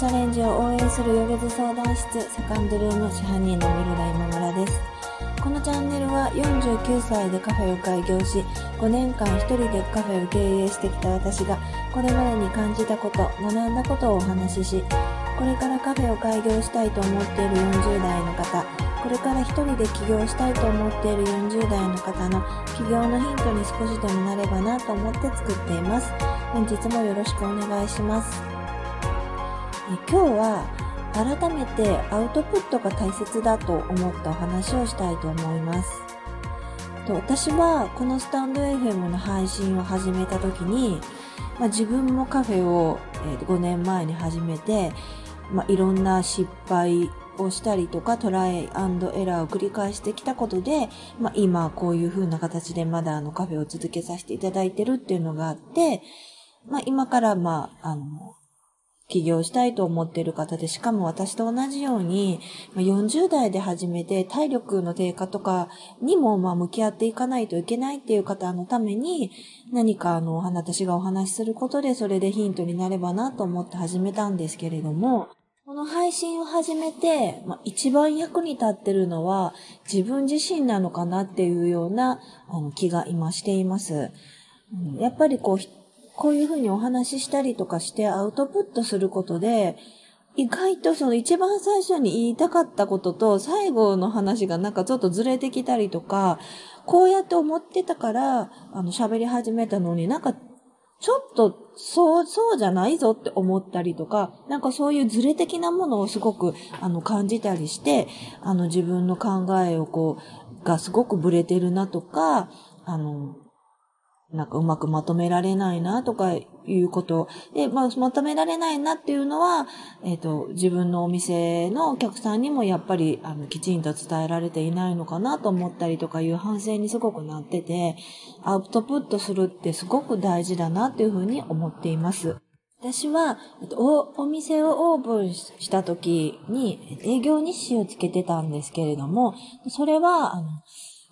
チャレンジを応援するヨゲズ相談室セカンドルーム支配人のミルダ今村です。このチャンネルは49歳でカフェを開業し、5年間一人でカフェを経営してきた私が、これまでに感じたこと、学んだことをお話しし、これからカフェを開業したいと思っている40代の方、これから一人で起業したいと思っている40代の方の起業のヒントに少しでもなればなと思って作っています。本日もよろしくお願いします。今日は改めてアウトプットが大切だと思ったお話をしたいと思います。私はこのスタンド FM の配信を始めた時に、まあ、自分もカフェを、5年前に始めて、まあ、いろんな失敗をしたりとかトライエラーを繰り返してきたことで、まあ、今こういう風な形でまだあのカフェを続けさせていただいてるっていうのがあって、まあ、今からまあ、あの、起業したいと思っている方で、しかも私と同じように、40代で始めて体力の低下とかにもまあ向き合っていかないといけないっていう方のために、何かあの、私がお話しすることでそれでヒントになればなと思って始めたんですけれども、この配信を始めて、まあ、一番役に立ってるのは自分自身なのかなっていうようなあの気が今しています。やっぱりこうこういうふうにお話ししたりとかしてアウトプットすることで、意外とその一番最初に言いたかったことと最後の話がなんかちょっとずれてきたりとか、こうやって思ってたから、あの喋り始めたのになんかちょっとそう、そうじゃないぞって思ったりとか、なんかそういうズレ的なものをすごくあの感じたりして、あの自分の考えをこう、がすごくブレてるなとか、あの、なんかうまくまとめられないなとかいうこと。で、まあ、まとめられないなっていうのは、えっ、ー、と、自分のお店のお客さんにもやっぱり、あの、きちんと伝えられていないのかなと思ったりとかいう反省にすごくなってて、アウトプットするってすごく大事だなっていうふうに思っています。私は、お、お店をオープンした時に営業日誌をつけてたんですけれども、それは、あの、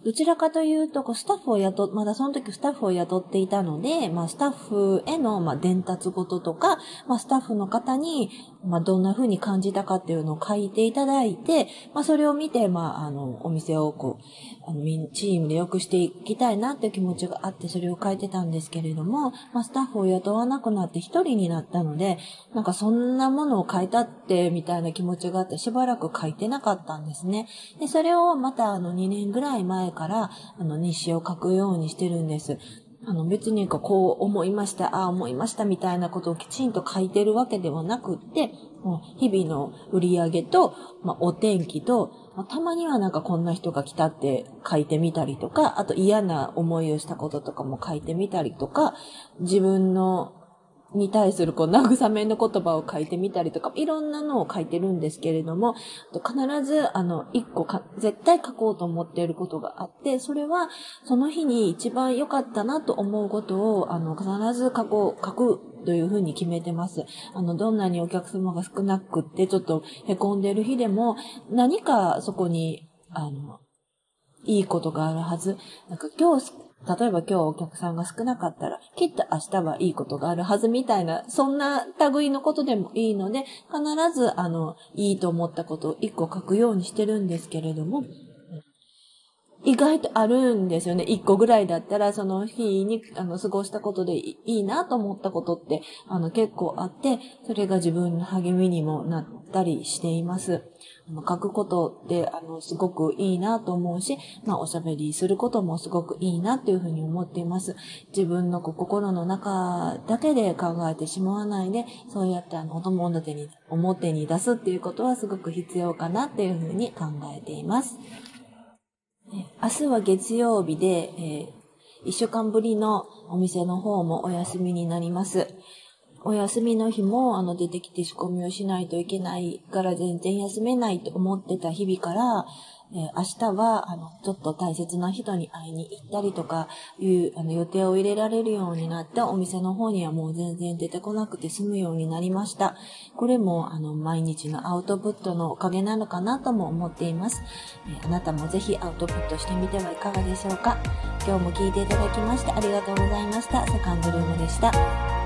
どちらかというと、こう、スタッフを雇、まだその時スタッフを雇っていたので、まあ、スタッフへの、まあ、伝達事とか、まあ、スタッフの方に、まあ、どんな風に感じたかっていうのを書いていただいて、まあ、それを見て、まあ、あの、お店をこう、あの、チームで良くしていきたいなっていう気持ちがあって、それを書いてたんですけれども、まあ、スタッフを雇わなくなって一人になったので、なんかそんなものを書いたって、みたいな気持ちがあって、しばらく書いてなかったんですね。で、それをまた、あの、2年ぐらい前から、あの、日誌を書くようにしてるんです。あの別にこう思いました、ああ思いましたみたいなことをきちんと書いてるわけではなくって、日々の売り上げと、まあ、お天気と、まあ、たまにはなんかこんな人が来たって書いてみたりとか、あと嫌な思いをしたこととかも書いてみたりとか、自分のに対するこう慰めの言葉を書いてみたりとか、いろんなのを書いてるんですけれども、必ずあの一個か絶対書こうと思っていることがあって、それはその日に一番良かったなと思うことをあの必ず書こう、書くというふうに決めてます。あの、どんなにお客様が少なくってちょっと凹んでる日でも、何かそこに、あの、いいことがあるはず。なんか今日例えば今日お客さんが少なかったら、きっと明日はいいことがあるはずみたいな、そんな類のことでもいいので、必ず、あの、いいと思ったことを一個書くようにしてるんですけれども、意外とあるんですよね。一個ぐらいだったら、その日に、あの、過ごしたことでいいなと思ったことって、あの、結構あって、それが自分の励みにもなったりしています。あの、書くことって、あの、すごくいいなと思うし、まあ、おしゃべりすることもすごくいいなっていうふうに思っています。自分の心の中だけで考えてしまわないで、そうやってあの、表に、表に出すっていうことはすごく必要かなっていうふうに考えています。明日は月曜日で、えー、一週間ぶりのお店の方もお休みになります。お休みの日も、あの、出てきて仕込みをしないといけないから全然休めないと思ってた日々から、えー、明日は、あの、ちょっと大切な人に会いに行ったりとかいう、あの、予定を入れられるようになったお店の方にはもう全然出てこなくて済むようになりました。これも、あの、毎日のアウトプットのおかげなのかなとも思っています。えー、あなたもぜひアウトプットしてみてはいかがでしょうか。今日も聞いていただきましてありがとうございました。セカンドルームでした。